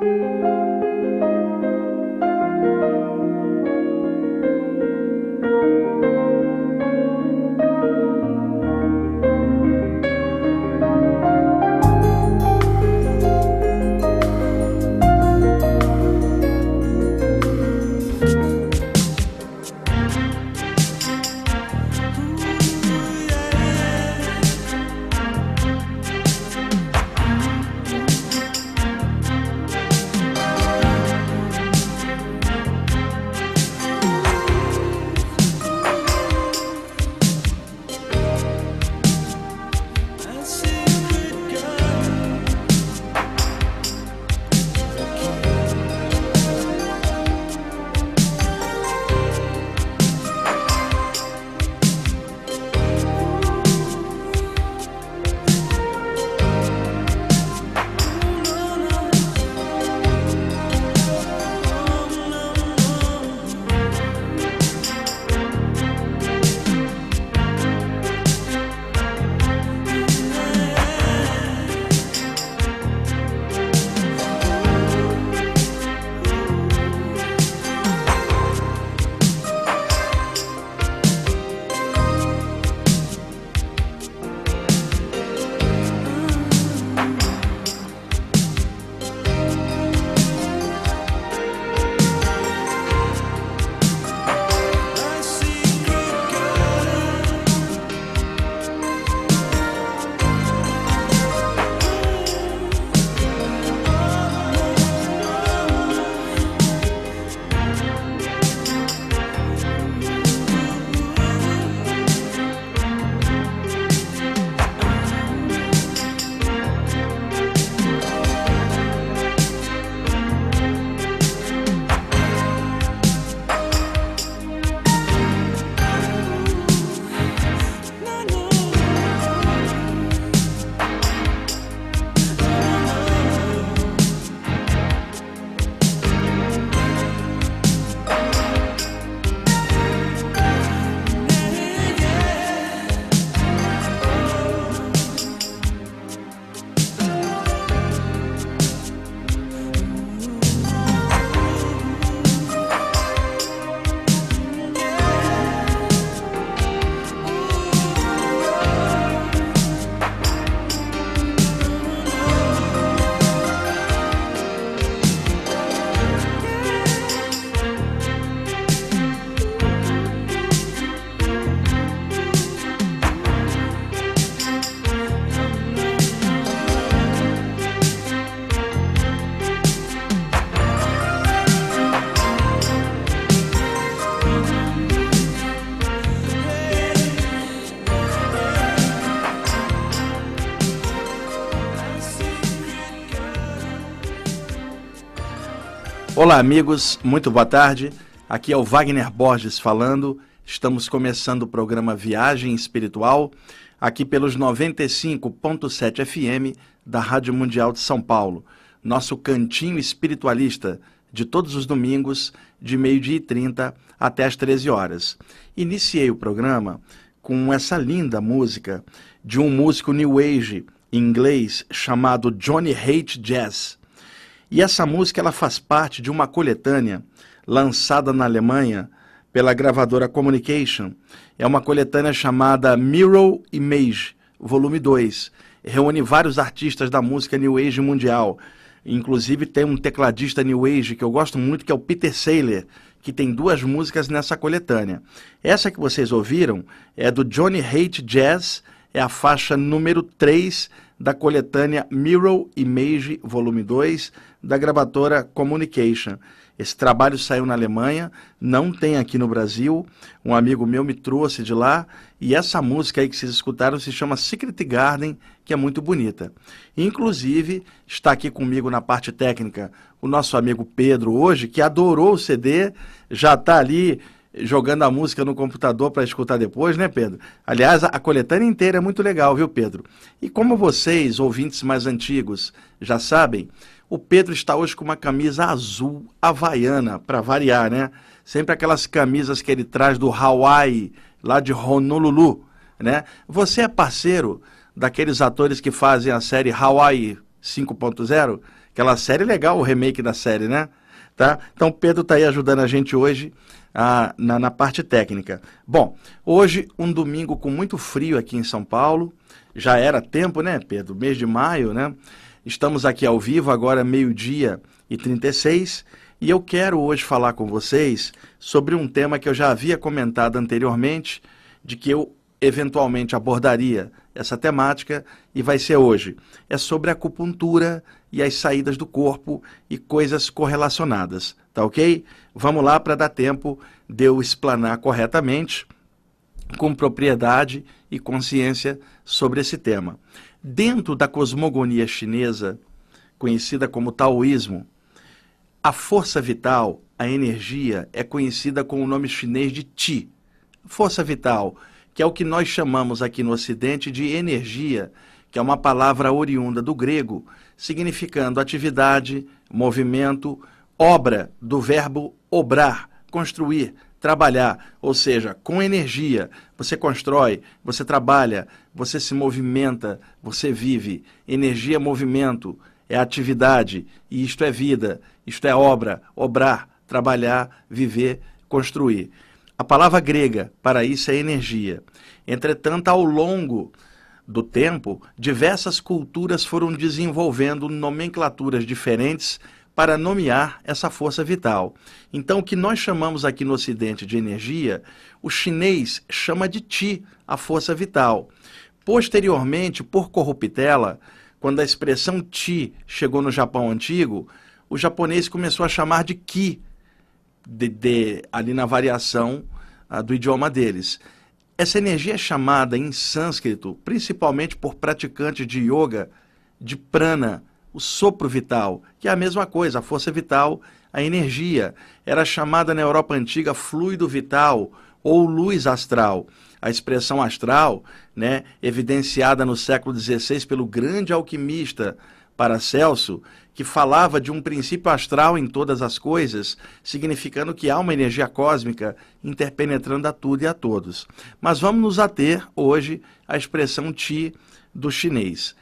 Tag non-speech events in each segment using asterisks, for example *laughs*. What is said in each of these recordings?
Música Olá, amigos, muito boa tarde. Aqui é o Wagner Borges falando. Estamos começando o programa Viagem Espiritual, aqui pelos 95.7 FM da Rádio Mundial de São Paulo. Nosso cantinho espiritualista de todos os domingos, de meio-dia e 30 até as 13 horas. Iniciei o programa com essa linda música de um músico New Age inglês chamado Johnny Hate Jazz. E essa música ela faz parte de uma coletânea lançada na Alemanha pela gravadora Communication. É uma coletânea chamada Mirror Image, volume 2. Reúne vários artistas da música New Age mundial. Inclusive tem um tecladista New Age que eu gosto muito, que é o Peter Saylor, que tem duas músicas nessa coletânea. Essa que vocês ouviram é do Johnny Hate Jazz, é a faixa número 3 da coletânea Mirror Image, volume 2 da gravatora Communication. Esse trabalho saiu na Alemanha, não tem aqui no Brasil. Um amigo meu me trouxe de lá e essa música aí que vocês escutaram se chama Secret Garden, que é muito bonita. Inclusive, está aqui comigo na parte técnica o nosso amigo Pedro hoje, que adorou o CD, já está ali jogando a música no computador para escutar depois, né, Pedro? Aliás, a coletânea inteira é muito legal, viu, Pedro? E como vocês, ouvintes mais antigos, já sabem, o Pedro está hoje com uma camisa azul havaiana, para variar, né? Sempre aquelas camisas que ele traz do Hawaii, lá de Honolulu, né? Você é parceiro daqueles atores que fazem a série Hawaii 5.0, Aquela série legal, o remake da série, né? Tá? Então, Pedro está aí ajudando a gente hoje ah, na, na parte técnica. Bom, hoje, um domingo com muito frio aqui em São Paulo. Já era tempo, né, Pedro? Mês de maio, né? Estamos aqui ao vivo, agora meio-dia e 36. E eu quero hoje falar com vocês sobre um tema que eu já havia comentado anteriormente, de que eu eventualmente abordaria essa temática e vai ser hoje. É sobre acupuntura e as saídas do corpo e coisas correlacionadas, tá ok? Vamos lá para dar tempo de eu explanar corretamente, com propriedade e consciência sobre esse tema. Dentro da cosmogonia chinesa, conhecida como taoísmo, a força vital, a energia, é conhecida com o nome chinês de Qi. Força vital que é o que nós chamamos aqui no Ocidente de energia, que é uma palavra oriunda do grego, significando atividade, movimento, obra do verbo obrar, construir, trabalhar, ou seja, com energia. Você constrói, você trabalha, você se movimenta, você vive. Energia é movimento, é atividade, e isto é vida, isto é obra, obrar, trabalhar, viver, construir. A palavra grega para isso é energia. Entretanto, ao longo do tempo, diversas culturas foram desenvolvendo nomenclaturas diferentes para nomear essa força vital. Então, o que nós chamamos aqui no Ocidente de energia, o chinês chama de Ti, a força vital. Posteriormente, por corruptela, quando a expressão Ti chegou no Japão antigo, o japonês começou a chamar de Ki, de, de, ali na variação uh, do idioma deles. Essa energia é chamada em sânscrito, principalmente por praticantes de yoga, de prana, o sopro vital, que é a mesma coisa, a força vital, a energia. Era chamada na Europa antiga fluido vital ou luz astral. A expressão astral, né, evidenciada no século XVI pelo grande alquimista Paracelso, que falava de um princípio astral em todas as coisas, significando que há uma energia cósmica interpenetrando a tudo e a todos. Mas vamos nos ater hoje à expressão Ti do chinês.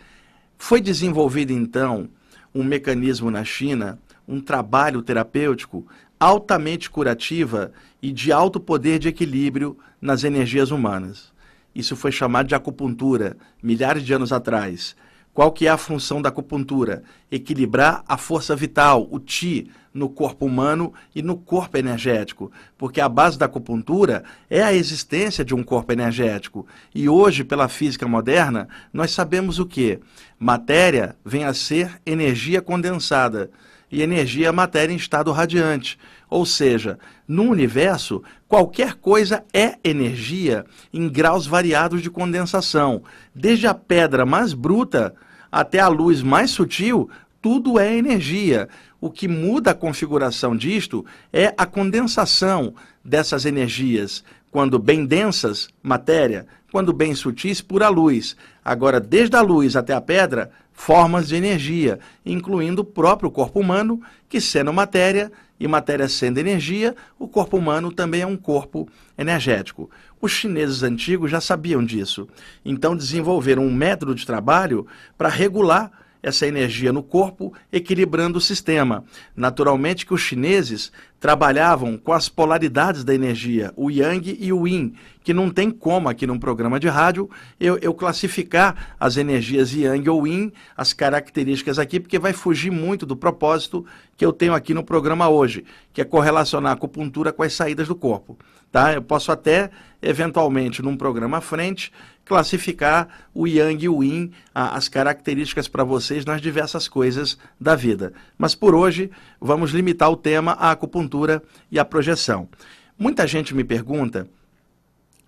Foi desenvolvido então um mecanismo na China, um trabalho terapêutico altamente curativa e de alto poder de equilíbrio nas energias humanas. Isso foi chamado de acupuntura milhares de anos atrás qual que é a função da acupuntura? Equilibrar a força vital, o Ti, no corpo humano e no corpo energético, porque a base da acupuntura é a existência de um corpo energético. E hoje, pela física moderna, nós sabemos o que? Matéria vem a ser energia condensada e energia é matéria em estado radiante. Ou seja, no universo, qualquer coisa é energia em graus variados de condensação, desde a pedra mais bruta até a luz mais sutil, tudo é energia. O que muda a configuração disto é a condensação dessas energias, quando bem densas, matéria, quando bem sutis, pura luz. Agora, desde a luz até a pedra, formas de energia, incluindo o próprio corpo humano, que sendo matéria, e matéria sendo energia, o corpo humano também é um corpo energético. Os chineses antigos já sabiam disso, então desenvolveram um método de trabalho para regular essa energia no corpo, equilibrando o sistema. Naturalmente que os chineses trabalhavam com as polaridades da energia, o yang e o yin, que não tem como aqui num programa de rádio eu, eu classificar as energias yang ou yin, as características aqui, porque vai fugir muito do propósito que eu tenho aqui no programa hoje, que é correlacionar a acupuntura com as saídas do corpo. Tá? Eu posso até, eventualmente, num programa à frente, classificar o Yang e o Yin, as características para vocês nas diversas coisas da vida. Mas por hoje, vamos limitar o tema à acupuntura e à projeção. Muita gente me pergunta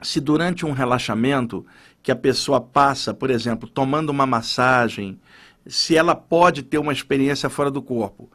se durante um relaxamento que a pessoa passa, por exemplo, tomando uma massagem, se ela pode ter uma experiência fora do corpo.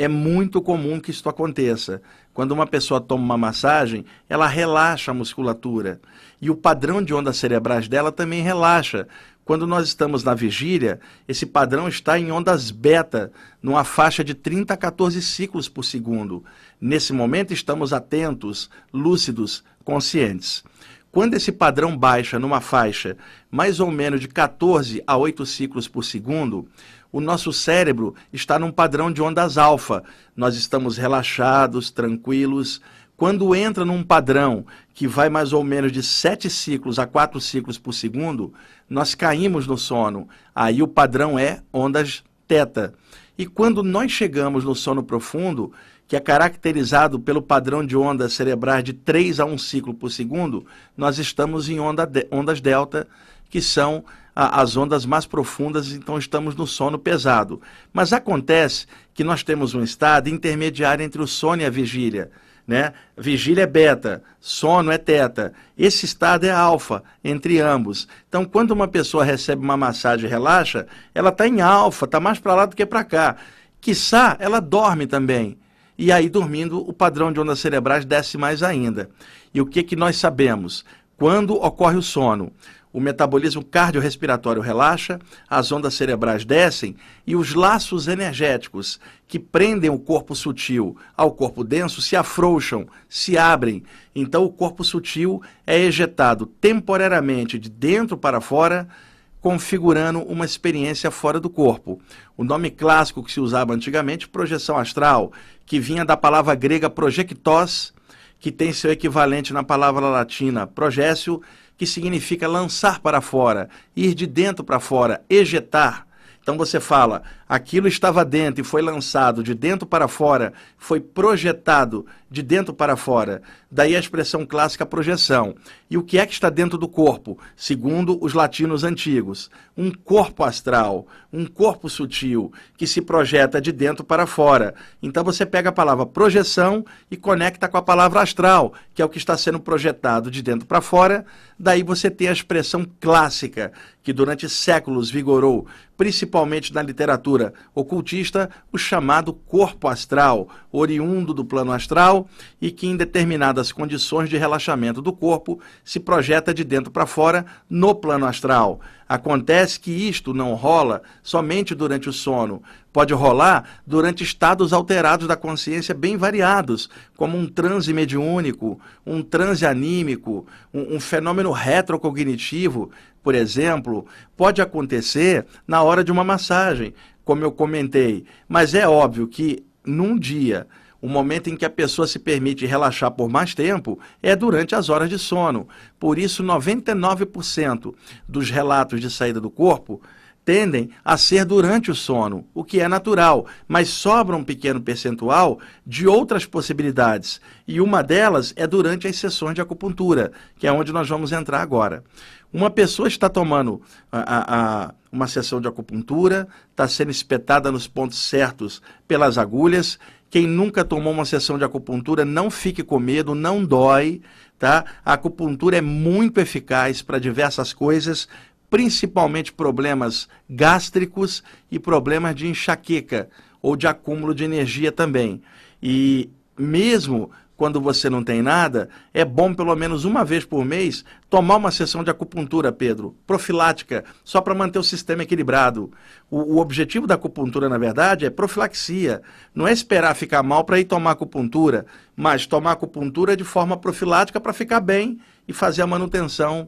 É muito comum que isso aconteça. Quando uma pessoa toma uma massagem, ela relaxa a musculatura. E o padrão de ondas cerebrais dela também relaxa. Quando nós estamos na vigília, esse padrão está em ondas beta, numa faixa de 30 a 14 ciclos por segundo. Nesse momento, estamos atentos, lúcidos, conscientes. Quando esse padrão baixa numa faixa mais ou menos de 14 a 8 ciclos por segundo, o nosso cérebro está num padrão de ondas alfa. Nós estamos relaxados, tranquilos. Quando entra num padrão que vai mais ou menos de 7 ciclos a 4 ciclos por segundo, nós caímos no sono. Aí o padrão é ondas teta. E quando nós chegamos no sono profundo, que é caracterizado pelo padrão de ondas cerebrais de 3 a 1 ciclo por segundo, nós estamos em onda de, ondas delta, que são a, as ondas mais profundas, então estamos no sono pesado. Mas acontece que nós temos um estado intermediário entre o sono e a vigília. Né? Vigília é beta, sono é teta. Esse estado é alfa entre ambos. Então, quando uma pessoa recebe uma massagem e relaxa, ela está em alfa, está mais para lá do que para cá. Quiçá, ela dorme também. E aí, dormindo, o padrão de ondas cerebrais desce mais ainda. E o que, que nós sabemos? Quando ocorre o sono? O metabolismo cardiorrespiratório relaxa, as ondas cerebrais descem e os laços energéticos que prendem o corpo sutil ao corpo denso se afrouxam, se abrem. Então o corpo sutil é ejetado temporariamente de dentro para fora, configurando uma experiência fora do corpo. O nome clássico que se usava antigamente, projeção astral, que vinha da palavra grega projectós, que tem seu equivalente na palavra latina projécio, que significa lançar para fora, ir de dentro para fora, ejetar. Então você fala, aquilo estava dentro e foi lançado de dentro para fora, foi projetado de dentro para fora. Daí a expressão clássica projeção. E o que é que está dentro do corpo? Segundo os latinos antigos, um corpo astral, um corpo sutil que se projeta de dentro para fora. Então você pega a palavra projeção e conecta com a palavra astral, que é o que está sendo projetado de dentro para fora. Daí você tem a expressão clássica que durante séculos vigorou, principalmente na literatura ocultista, o chamado corpo astral, oriundo do plano astral e que, em determinadas condições de relaxamento do corpo, se projeta de dentro para fora no plano astral. Acontece que isto não rola somente durante o sono, pode rolar durante estados alterados da consciência bem variados, como um transe mediúnico, um transe anímico, um, um fenômeno retrocognitivo, por exemplo, pode acontecer na hora de uma massagem, como eu comentei. Mas é óbvio que num dia o momento em que a pessoa se permite relaxar por mais tempo é durante as horas de sono. Por isso, 99% dos relatos de saída do corpo tendem a ser durante o sono, o que é natural, mas sobra um pequeno percentual de outras possibilidades, e uma delas é durante as sessões de acupuntura, que é onde nós vamos entrar agora. Uma pessoa está tomando a, a, a uma sessão de acupuntura, está sendo espetada nos pontos certos pelas agulhas quem nunca tomou uma sessão de acupuntura, não fique com medo, não dói, tá? A acupuntura é muito eficaz para diversas coisas, principalmente problemas gástricos e problemas de enxaqueca ou de acúmulo de energia também. E mesmo quando você não tem nada, é bom pelo menos uma vez por mês tomar uma sessão de acupuntura, Pedro, profilática, só para manter o sistema equilibrado. O, o, objetivo da acupuntura, na verdade, é profilaxia. Não é esperar ficar mal para ir tomar acupuntura, mas tomar acupuntura de forma profilática para ficar bem e fazer a manutenção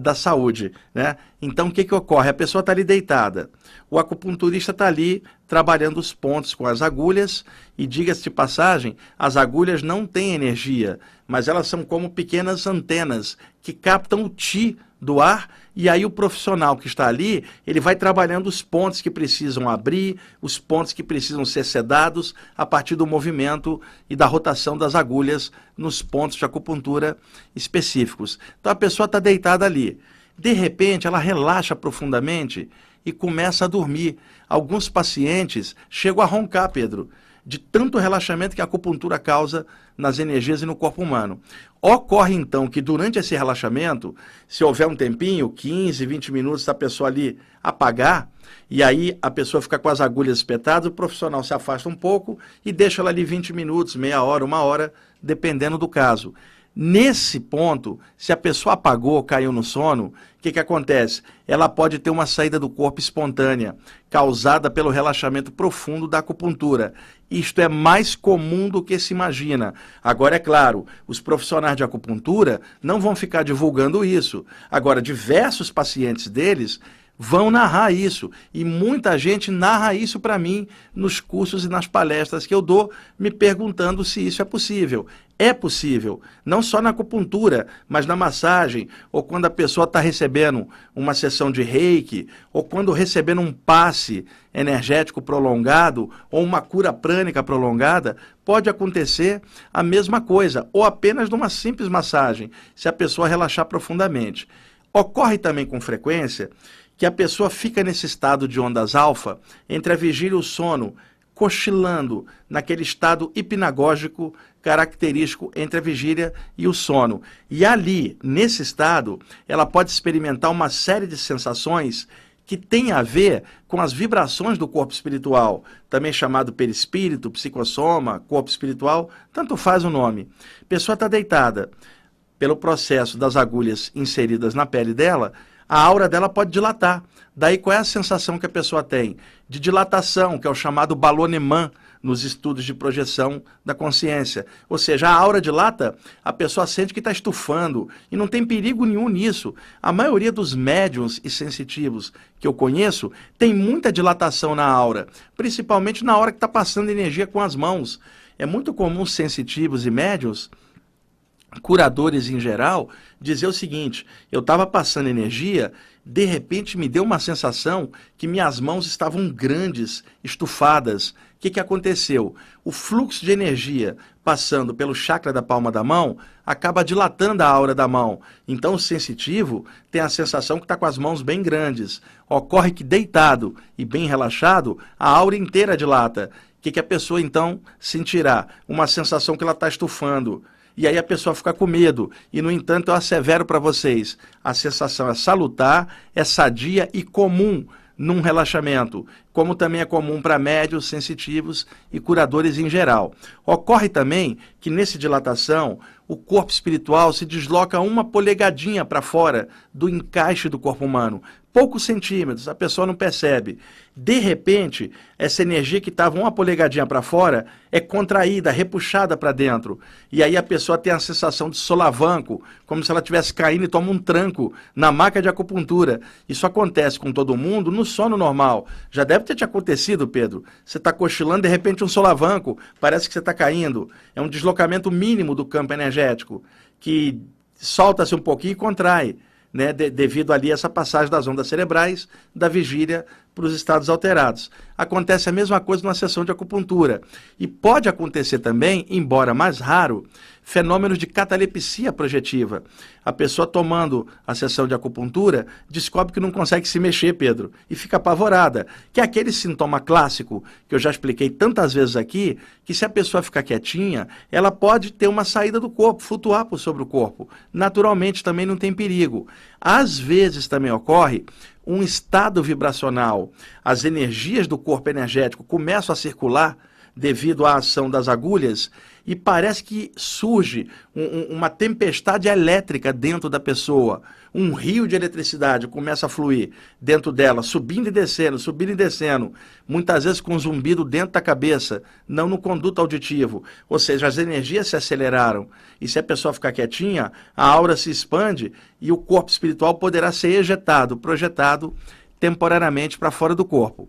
da saúde. Né? Então, o que, que ocorre? A pessoa está ali deitada. O acupunturista está ali trabalhando os pontos com as agulhas, e diga-se de passagem, as agulhas não têm energia, mas elas são como pequenas antenas que captam o ti do ar e aí o profissional que está ali, ele vai trabalhando os pontos que precisam abrir, os pontos que precisam ser sedados a partir do movimento e da rotação das agulhas nos pontos de acupuntura específicos. Então a pessoa está deitada ali. De repente, ela relaxa profundamente e começa a dormir. Alguns pacientes chegam a roncar, Pedro de tanto relaxamento que a acupuntura causa nas energias e no corpo humano. Ocorre então que durante esse relaxamento, se houver um tempinho, 15, 20 minutos da pessoa ali apagar, e aí a pessoa fica com as agulhas espetadas, o profissional se afasta um pouco e deixa ela ali 20 minutos, meia hora, uma hora, dependendo do caso. Nesse ponto, se a pessoa apagou, caiu no sono, o que, que acontece? Ela pode ter uma saída do corpo espontânea, causada pelo relaxamento profundo da acupuntura. Isto é mais comum do que se imagina. Agora, é claro, os profissionais de acupuntura não vão ficar divulgando isso. Agora, diversos pacientes deles vão narrar isso. E muita gente narra isso para mim nos cursos e nas palestras que eu dou, me perguntando se isso é possível. É possível, não só na acupuntura, mas na massagem, ou quando a pessoa está recebendo uma sessão de reiki, ou quando recebendo um passe energético prolongado, ou uma cura prânica prolongada, pode acontecer a mesma coisa, ou apenas numa simples massagem, se a pessoa relaxar profundamente. Ocorre também com frequência que a pessoa fica nesse estado de ondas alfa entre a vigília e o sono, cochilando naquele estado hipnagógico característico entre a vigília e o sono. E ali, nesse estado, ela pode experimentar uma série de sensações que tem a ver com as vibrações do corpo espiritual, também chamado perispírito, psicossoma, corpo espiritual, tanto faz o nome. A pessoa está deitada, pelo processo das agulhas inseridas na pele dela, a aura dela pode dilatar. Daí qual é a sensação que a pessoa tem? De dilatação, que é o chamado balonemã nos estudos de projeção da consciência. Ou seja, a aura dilata, a pessoa sente que está estufando e não tem perigo nenhum nisso. A maioria dos médiums e sensitivos que eu conheço tem muita dilatação na aura, principalmente na hora que está passando energia com as mãos. É muito comum sensitivos e médiums curadores em geral, dizer o seguinte: eu estava passando energia, de repente me deu uma sensação que minhas mãos estavam grandes, estufadas. O que, que aconteceu? O fluxo de energia passando pelo chakra da palma da mão acaba dilatando a aura da mão. Então, o sensitivo tem a sensação que está com as mãos bem grandes. Ocorre que deitado e bem relaxado, a aura inteira dilata. O que, que a pessoa então sentirá? Uma sensação que ela está estufando e aí a pessoa fica com medo. E, no entanto, eu assevero para vocês: a sensação é salutar, é sadia e comum num relaxamento, como também é comum para médios, sensitivos e curadores em geral. Ocorre também que nesse dilatação, o corpo espiritual se desloca uma polegadinha para fora do encaixe do corpo humano, poucos centímetros, a pessoa não percebe. De repente, essa energia que estava uma polegadinha para fora é contraída, repuxada para dentro. E aí a pessoa tem a sensação de solavanco, como se ela estivesse caindo e toma um tranco na maca de acupuntura. Isso acontece com todo mundo no sono normal. Já deve ter te acontecido, Pedro. Você está cochilando, de repente um solavanco, parece que você está caindo. É um deslocamento mínimo do campo energético, que solta-se um pouquinho e contrai né, de, devido ali a essa passagem das ondas cerebrais da vigília para os estados alterados. Acontece a mesma coisa numa sessão de acupuntura. E pode acontecer também, embora mais raro, fenômenos de catalepsia projetiva. A pessoa tomando a sessão de acupuntura descobre que não consegue se mexer, Pedro, e fica apavorada. Que é aquele sintoma clássico que eu já expliquei tantas vezes aqui, que se a pessoa ficar quietinha, ela pode ter uma saída do corpo, flutuar por sobre o corpo. Naturalmente também não tem perigo. Às vezes também ocorre um estado vibracional. As energias do corpo energético começam a circular devido à ação das agulhas e parece que surge um, um, uma tempestade elétrica dentro da pessoa. Um rio de eletricidade começa a fluir dentro dela, subindo e descendo, subindo e descendo, muitas vezes com um zumbido dentro da cabeça, não no conduto auditivo. Ou seja, as energias se aceleraram. E se a pessoa ficar quietinha, a aura se expande e o corpo espiritual poderá ser ejetado, projetado temporariamente para fora do corpo.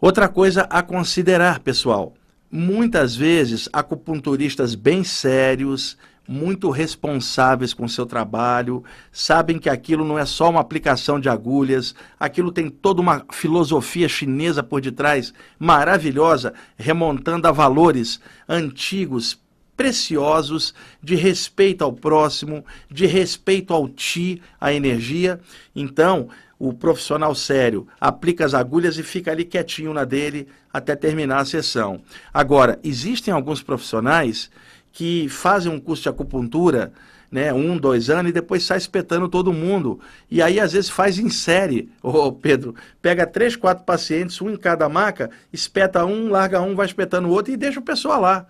Outra coisa a considerar, pessoal muitas vezes acupunturistas bem sérios, muito responsáveis com seu trabalho, sabem que aquilo não é só uma aplicação de agulhas, aquilo tem toda uma filosofia chinesa por detrás, maravilhosa, remontando a valores antigos, preciosos, de respeito ao próximo, de respeito ao ti, à energia. Então, o profissional sério aplica as agulhas e fica ali quietinho na dele até terminar a sessão. Agora, existem alguns profissionais que fazem um curso de acupuntura, né, um, dois anos, e depois sai espetando todo mundo. E aí, às vezes, faz em série. *laughs* Ô, Pedro, pega três, quatro pacientes, um em cada maca, espeta um, larga um, vai espetando o outro e deixa o pessoal lá.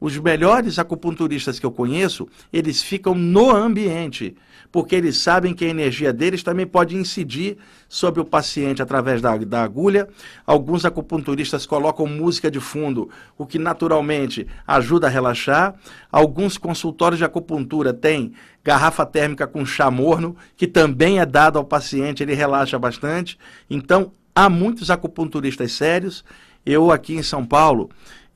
Os melhores acupunturistas que eu conheço, eles ficam no ambiente, porque eles sabem que a energia deles também pode incidir sobre o paciente através da, da agulha. Alguns acupunturistas colocam música de fundo, o que naturalmente ajuda a relaxar. Alguns consultórios de acupuntura têm garrafa térmica com chá morno, que também é dado ao paciente, ele relaxa bastante. Então, há muitos acupunturistas sérios. Eu aqui em São Paulo,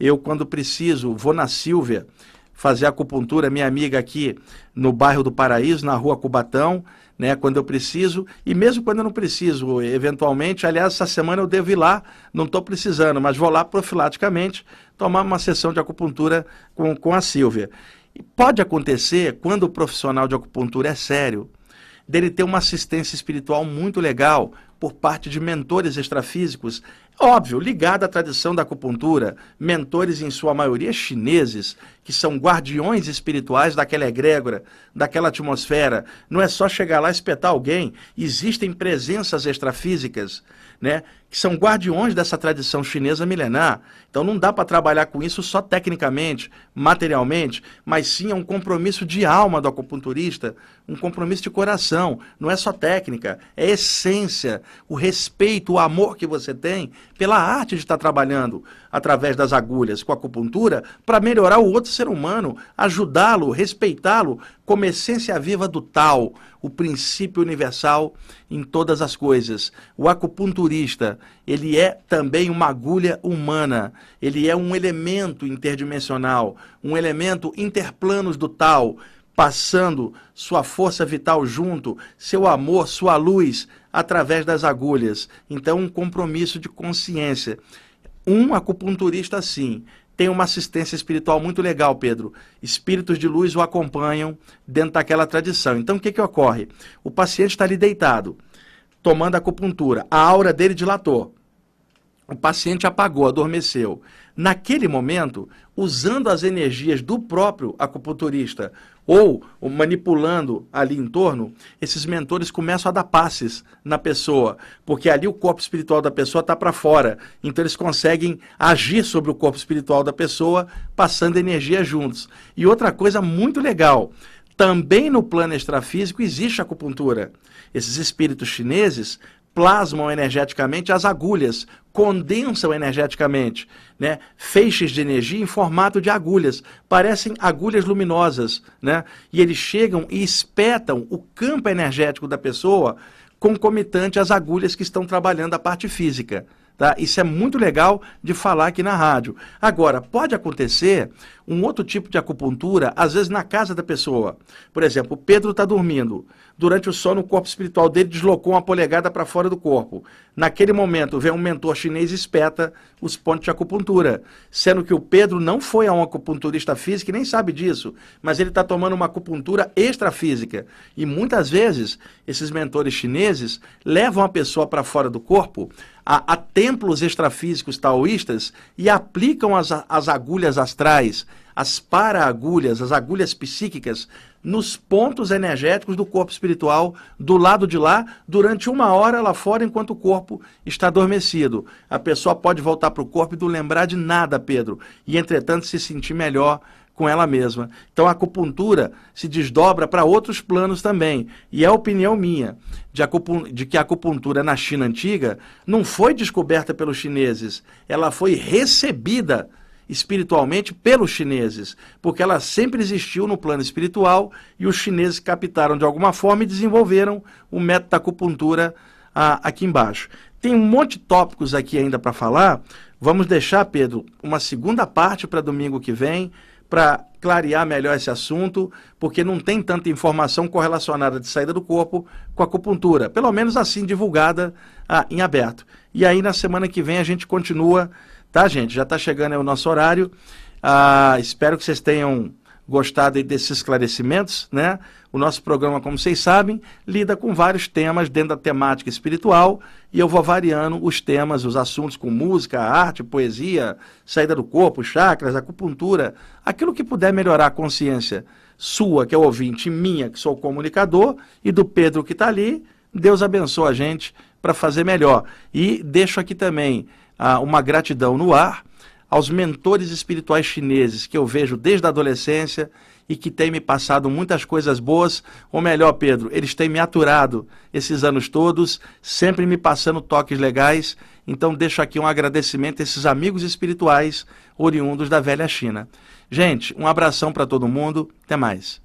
eu, quando preciso, vou na Silvia fazer acupuntura, minha amiga aqui no bairro do Paraíso, na rua Cubatão, né, quando eu preciso, e mesmo quando eu não preciso, eventualmente, aliás, essa semana eu devo ir lá, não estou precisando, mas vou lá profilaticamente tomar uma sessão de acupuntura com, com a Silvia. E pode acontecer, quando o profissional de acupuntura é sério, dele ter uma assistência espiritual muito legal por parte de mentores extrafísicos Óbvio, ligado à tradição da acupuntura, mentores em sua maioria chineses, que são guardiões espirituais daquela egrégora, daquela atmosfera. Não é só chegar lá e espetar alguém, existem presenças extrafísicas, né, que são guardiões dessa tradição chinesa milenar. Então não dá para trabalhar com isso só tecnicamente, materialmente, mas sim é um compromisso de alma do acupunturista, um compromisso de coração. Não é só técnica, é essência, o respeito, o amor que você tem pela arte de estar trabalhando através das agulhas com a acupuntura para melhorar o outro ser humano, ajudá-lo, respeitá-lo como essência viva do tal, o princípio universal em todas as coisas. O acupunturista, ele é também uma agulha humana, ele é um elemento interdimensional, um elemento interplanos do tal, passando sua força vital junto, seu amor, sua luz, através das agulhas. Então, um compromisso de consciência. Um acupunturista, sim, tem uma assistência espiritual muito legal, Pedro. Espíritos de luz o acompanham dentro daquela tradição. Então, o que, que ocorre? O paciente está ali deitado, tomando acupuntura. A aura dele dilatou. O paciente apagou, adormeceu. Naquele momento, usando as energias do próprio acupunturista ou manipulando ali em torno, esses mentores começam a dar passes na pessoa, porque ali o corpo espiritual da pessoa está para fora. Então eles conseguem agir sobre o corpo espiritual da pessoa, passando energia juntos. E outra coisa muito legal, também no plano extrafísico existe acupuntura. Esses espíritos chineses plasmam energeticamente as agulhas, condensam energeticamente, né? feixes de energia em formato de agulhas, parecem agulhas luminosas, né? e eles chegam e espetam o campo energético da pessoa concomitante às agulhas que estão trabalhando a parte física. Tá? Isso é muito legal de falar aqui na rádio. Agora, pode acontecer um outro tipo de acupuntura, às vezes na casa da pessoa. Por exemplo, Pedro está dormindo. Durante o sono, o corpo espiritual dele deslocou uma polegada para fora do corpo. Naquele momento, vem um mentor chinês e espeta os pontos de acupuntura. Sendo que o Pedro não foi a um acupunturista físico e nem sabe disso, mas ele está tomando uma acupuntura extrafísica. E muitas vezes, esses mentores chineses levam a pessoa para fora do corpo a, a templos extrafísicos taoístas e aplicam as, as agulhas astrais, as para-agulhas, as agulhas psíquicas, nos pontos energéticos do corpo espiritual, do lado de lá, durante uma hora lá fora, enquanto o corpo está adormecido. A pessoa pode voltar para o corpo e não lembrar de nada, Pedro, e entretanto se sentir melhor com ela mesma. Então a acupuntura se desdobra para outros planos também. E é a opinião minha de, de, que a acupuntura na China antiga não foi descoberta pelos chineses, ela foi recebida espiritualmente pelos chineses, porque ela sempre existiu no plano espiritual e os chineses captaram de alguma forma e desenvolveram o método da acupuntura ah, aqui embaixo. Tem um monte de tópicos aqui ainda para falar. Vamos deixar, Pedro, uma segunda parte para domingo que vem para clarear melhor esse assunto, porque não tem tanta informação correlacionada de saída do corpo com a acupuntura, pelo menos assim divulgada ah, em aberto. E aí na semana que vem a gente continua, tá, gente? Já está chegando o nosso horário. Ah, espero que vocês tenham gostado desses esclarecimentos, né? O nosso programa, como vocês sabem, lida com vários temas dentro da temática espiritual e eu vou variando os temas, os assuntos com música, arte, poesia, saída do corpo, chakras, acupuntura, aquilo que puder melhorar a consciência sua, que é o ouvinte, minha, que sou o comunicador, e do Pedro que está ali. Deus abençoe a gente para fazer melhor. E deixo aqui também ah, uma gratidão no ar aos mentores espirituais chineses que eu vejo desde a adolescência e que têm me passado muitas coisas boas, ou melhor, Pedro, eles têm me aturado esses anos todos, sempre me passando toques legais. Então deixo aqui um agradecimento a esses amigos espirituais oriundos da velha China. Gente, um abração para todo mundo, até mais.